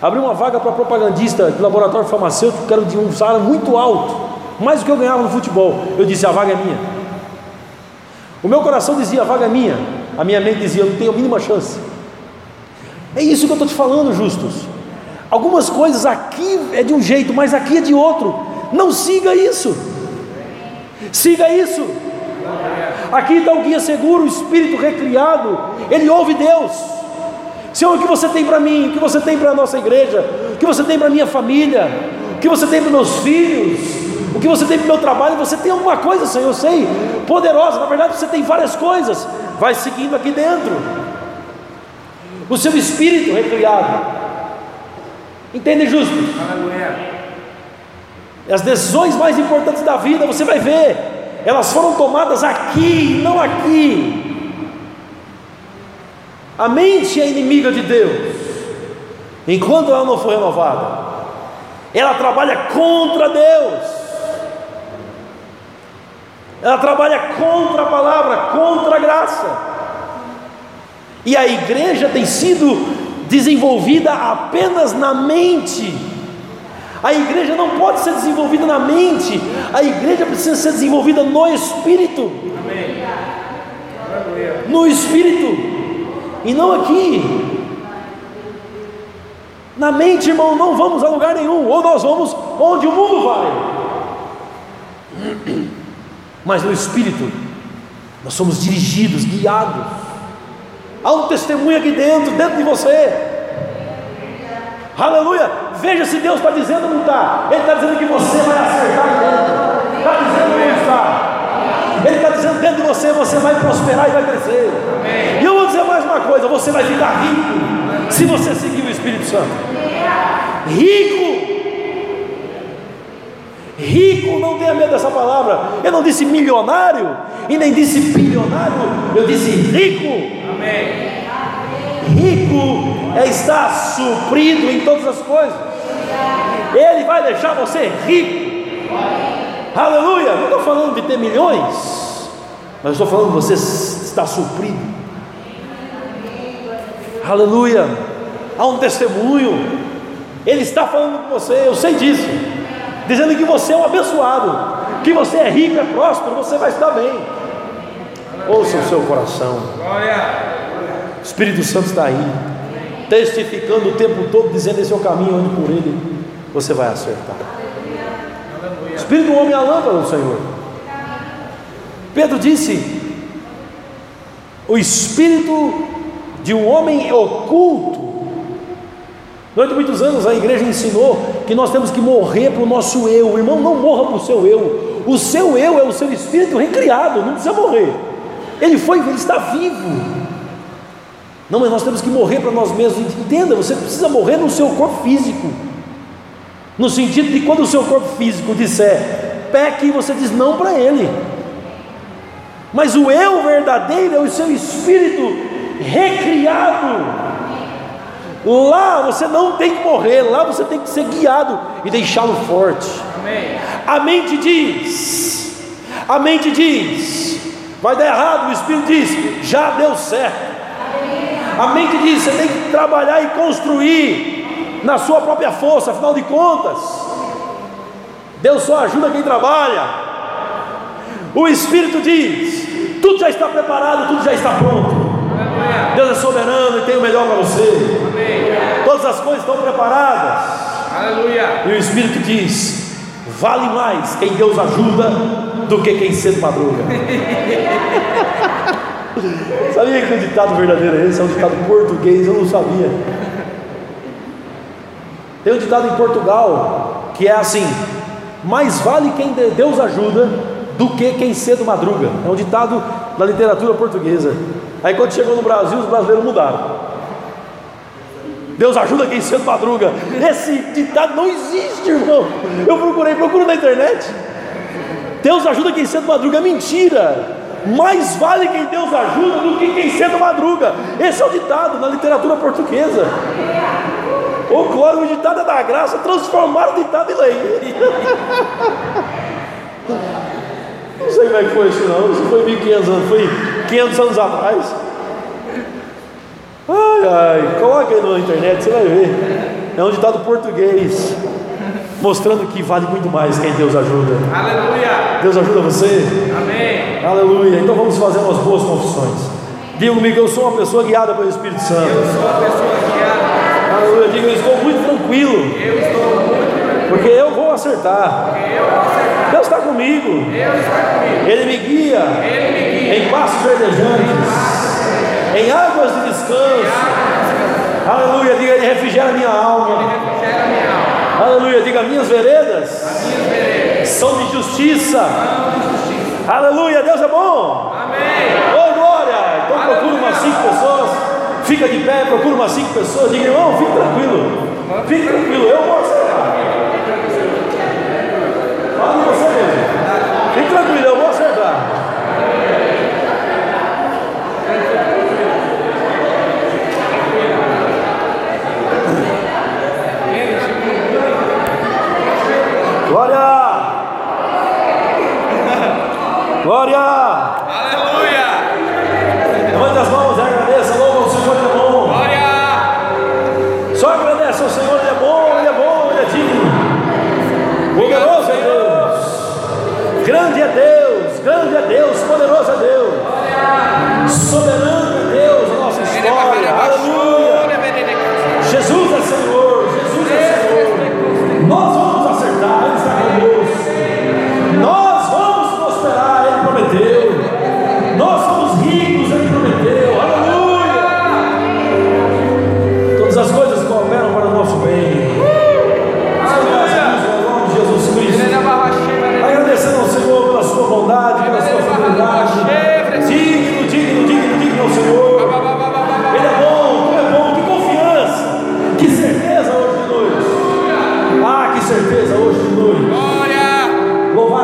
Abri uma vaga para propagandista de laboratório farmacêutico, que era de um salário muito alto, mais do que eu ganhava no futebol. Eu disse: a vaga é minha. O meu coração dizia: a vaga é minha. A minha mente dizia: eu não tenho a mínima chance. É isso que eu estou te falando, justos. Algumas coisas aqui é de um jeito, mas aqui é de outro. Não siga isso. Siga isso. Aqui está o guia seguro, o espírito recriado. Ele ouve Deus. Senhor, o que você tem para mim? O que você tem para a nossa igreja? O que você tem para a minha família? O que você tem para os meus filhos? O que você tem para o meu trabalho? Você tem alguma coisa, Senhor, eu sei, poderosa. Na verdade, você tem várias coisas. Vai seguindo aqui dentro. O seu espírito recriado. Entende, justo? As decisões mais importantes da vida, você vai ver, elas foram tomadas aqui, não aqui. A mente é inimiga de Deus, enquanto ela não for renovada, ela trabalha contra Deus, ela trabalha contra a palavra, contra a graça, e a igreja tem sido desenvolvida apenas na mente. A igreja não pode ser desenvolvida na mente, a igreja precisa ser desenvolvida no espírito. No espírito e não aqui. Na mente, irmão, não vamos a lugar nenhum, ou nós vamos onde o mundo vai. Mas no espírito, nós somos dirigidos, guiados. Há um testemunho aqui dentro, dentro de você. Aleluia! Veja se Deus está dizendo ou não está. Ele está dizendo que você vai acertar dentro. Ele está dizendo dentro de você, você vai prosperar e vai crescer. Amém. E eu vou dizer mais uma coisa: você vai ficar rico se você seguir o Espírito Santo. Rico. Rico, não tenha medo dessa palavra. Eu não disse milionário e nem disse bilionário. Eu disse rico. Amém. Rico é estar suprido em todas as coisas. Ele vai deixar você rico. Aleluia! Não estou falando de ter milhões, mas estou falando você estar suprido. Aleluia! Há um testemunho. Ele está falando com você, eu sei disso. Dizendo que você é um abençoado, que você é rico, é próspero, você vai estar bem. Ouça o seu coração. O Espírito Santo está aí, testificando o tempo todo, dizendo esse é o caminho onde por ele você vai acertar. Espírito do homem é a lâmpada do Senhor. Pedro disse: o espírito de um homem oculto. Durante muitos anos a igreja ensinou que nós temos que morrer para o nosso eu. Irmão, não morra para o seu eu. O seu eu é o seu espírito recriado, não precisa morrer. Ele foi, ele está vivo. Não, mas nós temos que morrer para nós mesmos. Entenda, você precisa morrer no seu corpo físico. No sentido de quando o seu corpo físico disser peque, você diz não para ele. Mas o eu verdadeiro é o seu espírito recriado. Lá você não tem que morrer, lá você tem que ser guiado e deixá-lo forte. Amém. A mente diz, a mente diz, vai dar errado, o Espírito diz, já deu certo. A mente diz, você tem que trabalhar e construir na sua própria força, afinal de contas, Deus só ajuda quem trabalha. O Espírito diz: tudo já está preparado, tudo já está pronto. Deus é soberano e tem o melhor para você. Todas as coisas estão preparadas. Aleluia. E o Espírito diz: vale mais quem Deus ajuda do que quem cedo madruga. sabia que o ditado verdadeiro é esse? É um ditado português, eu não sabia. Tem um ditado em Portugal que é assim: mais vale quem Deus ajuda do que quem cedo madruga. É um ditado da literatura portuguesa. Aí quando chegou no Brasil, os brasileiros mudaram. Deus ajuda quem cedo madruga. Esse ditado não existe, irmão. Eu procurei, procuro na internet. Deus ajuda quem cedo madruga. É mentira. Mais vale quem Deus ajuda do que quem cedo madruga. Esse é o ditado na literatura portuguesa. O glória, o ditado é da graça, transformaram o ditado em lei. Não sei como é que foi isso não, isso foi 1500 anos, foi 500 anos atrás. Ai, ai, coloca aí na internet, você vai ver. É um ditado português, mostrando que vale muito mais quem Deus ajuda. Aleluia. Deus ajuda você? Amém. Aleluia. Então vamos fazer umas boas confissões. Diga comigo, eu sou uma pessoa guiada pelo Espírito Santo. Eu sou uma pessoa guiada. Aleluia. Diga, eu estou muito tranquilo. Eu estou Porque eu vou acertar. Deus está comigo. Ele me guia em passos verdejantes, em águas de descanso. Aleluia. Diga, Ele refrigera minha alma. Refrigera minha alma. Aleluia. Diga, minhas veredas são de justiça. Aleluia. Deus é bom. Amém. Ô glória! Então procura umas cinco pessoas, fica de pé, procura umas cinco pessoas, diga, irmão, fique tranquilo, fique tranquilo, eu vou acertar. Grande é Deus, grande é Deus, poderoso é Deus. Soberano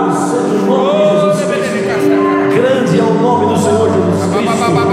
Louvado seja o nome de Jesus Cristo. Grande é o nome do Senhor Jesus Cristo.